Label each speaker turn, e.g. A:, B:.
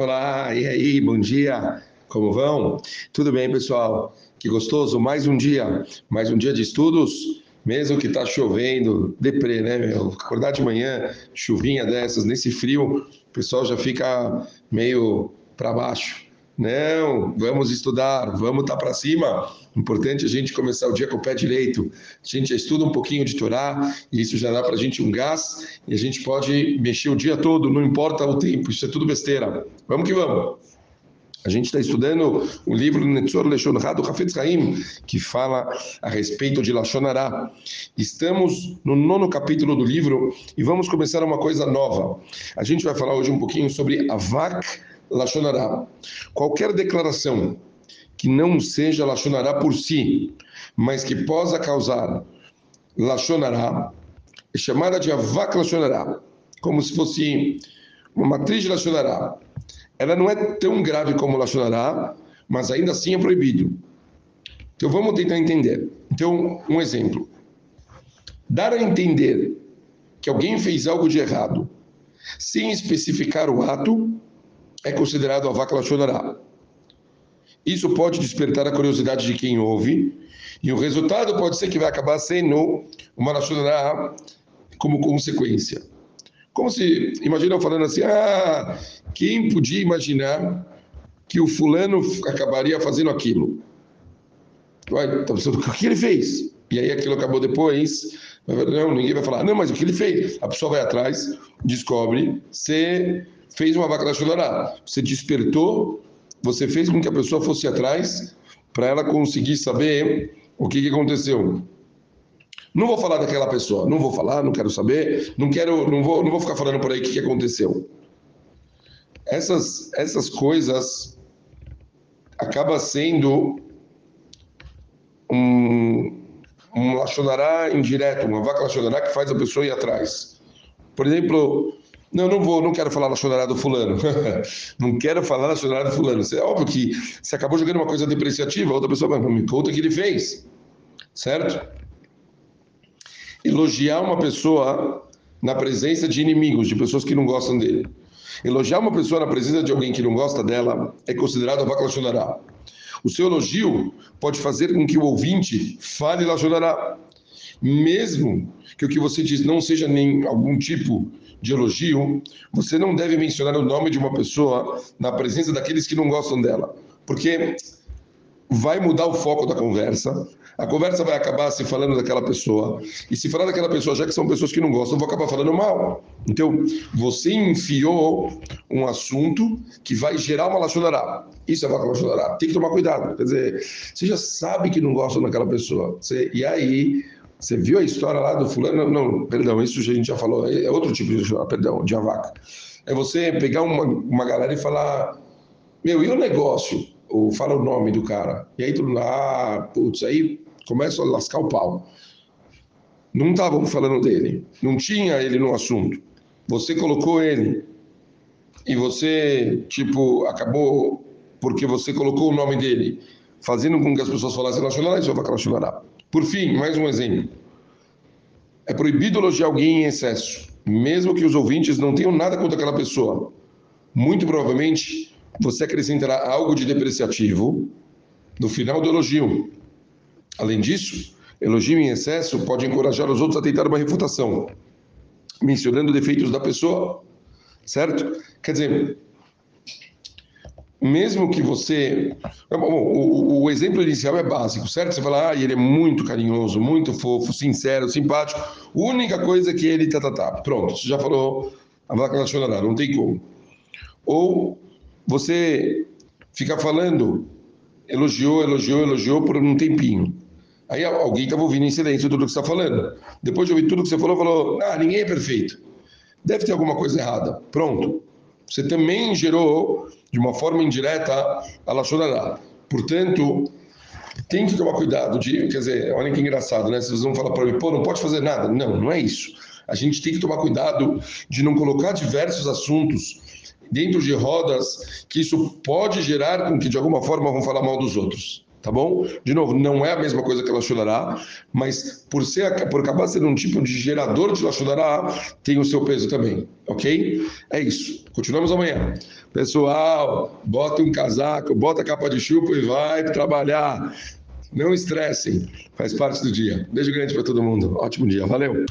A: Olá, e aí, bom dia, como vão? Tudo bem, pessoal? Que gostoso, mais um dia, mais um dia de estudos, mesmo que tá chovendo, deprê, né, meu? Acordar de manhã, chuvinha dessas, nesse frio, o pessoal já fica meio para baixo. Não, vamos estudar, vamos estar tá para cima. Importante a gente começar o dia com o pé direito. A gente já estuda um pouquinho de Torá, e isso já dá para a gente um gás, e a gente pode mexer o dia todo, não importa o tempo, isso é tudo besteira. Vamos que vamos. A gente está estudando o livro Netzor Leshon do Hafetz Haim, que fala a respeito de Lashon Hara. Estamos no nono capítulo do livro e vamos começar uma coisa nova. A gente vai falar hoje um pouquinho sobre Avak Lachonará. Qualquer declaração que não seja Lachonará por si, mas que possa causar Lachonará, é chamada de Avak Lachonará, como se fosse uma matriz de Lachonará. Ela não é tão grave como Lachonará, mas ainda assim é proibido. Então vamos tentar entender. Então, um exemplo. Dar a entender que alguém fez algo de errado, sem especificar o ato, é considerado a vaca lachonará. Isso pode despertar a curiosidade de quem ouve, e o resultado pode ser que vai acabar sendo uma lachonará como consequência. Como se, imagina eu falando assim, ah, quem podia imaginar que o fulano acabaria fazendo aquilo? Vai, tá pensando, o que ele fez? E aí aquilo acabou depois, não, ninguém vai falar, não, mas o que ele fez? A pessoa vai atrás, descobre, se fez uma vaca Shulorá. Você despertou, você fez com que a pessoa fosse atrás para ela conseguir saber o que, que aconteceu. Não vou falar daquela pessoa, não vou falar, não quero saber, não quero, não vou, não vou ficar falando por aí o que, que aconteceu. Essas, essas coisas acaba sendo um, um lachonará indireto, uma vaca lachonará que faz a pessoa ir atrás. Por exemplo, não, não vou, não quero falar na chorada do fulano. não quero falar na chorada do fulano. É óbvio que você acabou jogando uma coisa depreciativa, a outra pessoa vai, me conta o que ele fez. Certo? Elogiar uma pessoa na presença de inimigos, de pessoas que não gostam dele. Elogiar uma pessoa na presença de alguém que não gosta dela é considerado vaca lachonará. O seu elogio pode fazer com que o ouvinte fale lachonará. Mesmo que o que você diz não seja nem algum tipo de elogio, você não deve mencionar o nome de uma pessoa na presença daqueles que não gostam dela, porque vai mudar o foco da conversa. A conversa vai acabar se falando daquela pessoa. E se falar daquela pessoa, já que são pessoas que não gostam, vou acabar falando mal. Então, você enfiou um assunto que vai gerar uma lachonará. Isso é uma lachonará. Tem que tomar cuidado. Quer dizer, você já sabe que não gostam daquela pessoa. Você, e aí você viu a história lá do fulano? Não, perdão, isso a gente já falou, é outro tipo de história, perdão, de avaca. É você pegar uma, uma galera e falar, meu, e o negócio? Ou fala o nome do cara. E aí todo mundo, ah, putz, aí começa a lascar o pau. Não estavam falando dele, não tinha ele no assunto. Você colocou ele e você, tipo, acabou porque você colocou o nome dele, fazendo com que as pessoas falassem nacional, isso vai nacional. Por fim, mais um exemplo. É proibido elogiar alguém em excesso, mesmo que os ouvintes não tenham nada contra aquela pessoa. Muito provavelmente, você acrescentará algo de depreciativo no final do elogio. Além disso, elogio em excesso pode encorajar os outros a tentar uma refutação, mencionando defeitos da pessoa, certo? Quer dizer, mesmo que você. Bom, o, o, exemplo inicial é básico, certo? Você fala, ah, ele é muito carinhoso, muito fofo, sincero, simpático. Única coisa é que ele tá, tá, tá. Pronto, você já falou a vaca nacional, não tem como. Ou você fica falando, elogiou, elogiou, elogiou por um tempinho. Aí alguém estava ouvindo em silêncio tudo que você está falando. Depois de ouvir tudo que você falou, falou: Ah, ninguém é perfeito. Deve ter alguma coisa errada. Pronto. Você também gerou de uma forma indireta a Lachonará. Portanto, tem que tomar cuidado de, quer dizer, olha que engraçado, né? Vocês vão falar para mim, pô, não pode fazer nada. Não, não é isso. A gente tem que tomar cuidado de não colocar diversos assuntos dentro de rodas que isso pode gerar com que de alguma forma vão falar mal dos outros. Tá bom? De novo, não é a mesma coisa que Lachonará, mas por, ser, por acabar sendo um tipo de gerador de Lachonará, tem o seu peso também, ok? É isso. Continuamos amanhã. Pessoal, bota um casaco, bota a capa de chupa e vai trabalhar. Não estressem, faz parte do dia. Beijo grande para todo mundo. Ótimo dia, valeu!